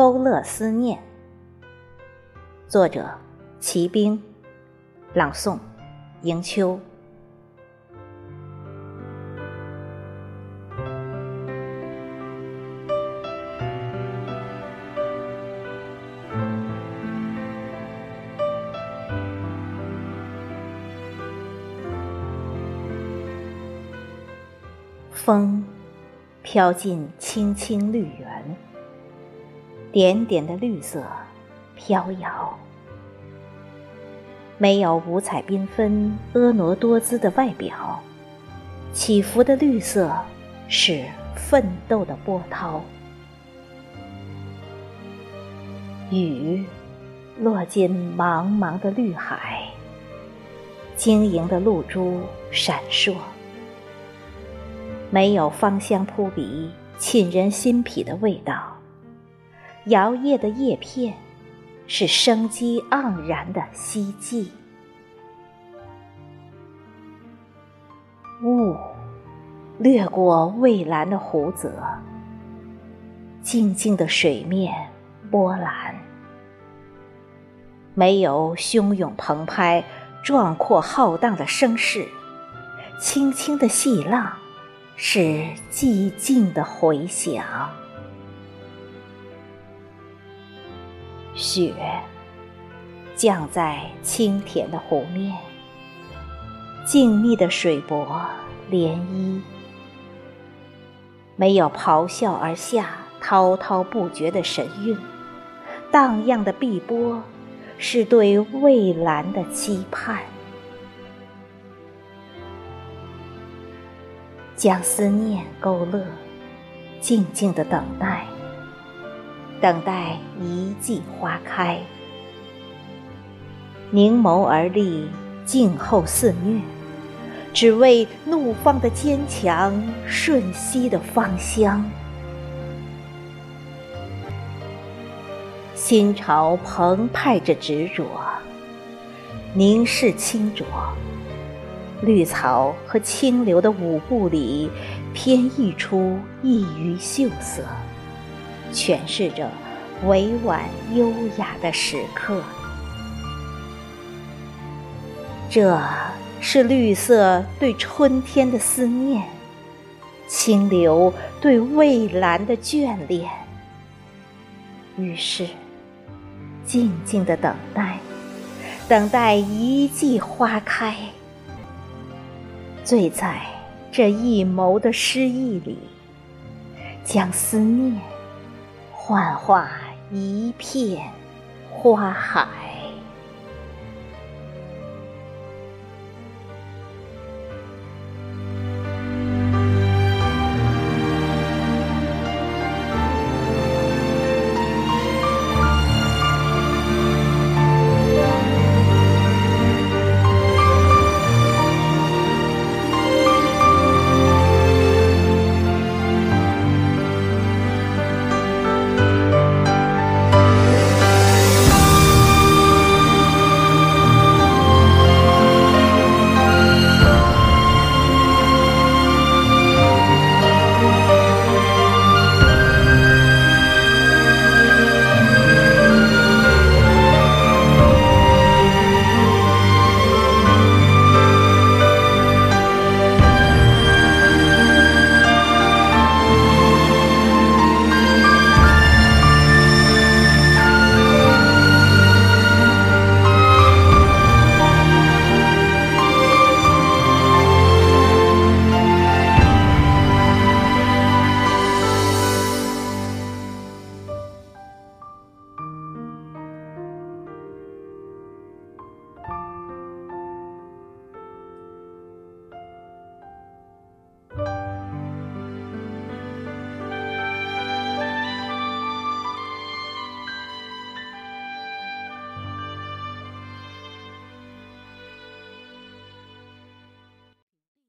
勾勒思念。作者：骑兵，朗诵：迎秋。风飘进青青绿园，点点的绿色飘摇。没有五彩缤纷、婀娜多姿的外表，起伏的绿色是奋斗的波涛。雨落进茫茫的绿海，晶莹的露珠闪烁。没有芳香扑鼻、沁人心脾的味道，摇曳的叶片是生机盎然的希冀。雾掠过蔚蓝的湖泽，静静的水面波澜，没有汹涌澎湃、壮阔浩荡的声势，轻轻的细浪。是寂静的回响，雪降在清甜的湖面，静谧的水波涟漪，没有咆哮而下滔滔不绝的神韵，荡漾的碧波是对蔚蓝的期盼。将思念勾勒，静静的等待，等待一季花开。凝眸而立，静候肆虐，只为怒放的坚强，瞬息的芳香。心潮澎湃着执着，凝视清浊。绿草和清流的舞步里，偏溢出一隅秀色，诠释着委婉优雅的时刻。这是绿色对春天的思念，清流对蔚蓝的眷恋。于是，静静的等待，等待一季花开。醉在这一眸的诗意里，将思念幻化一片花海。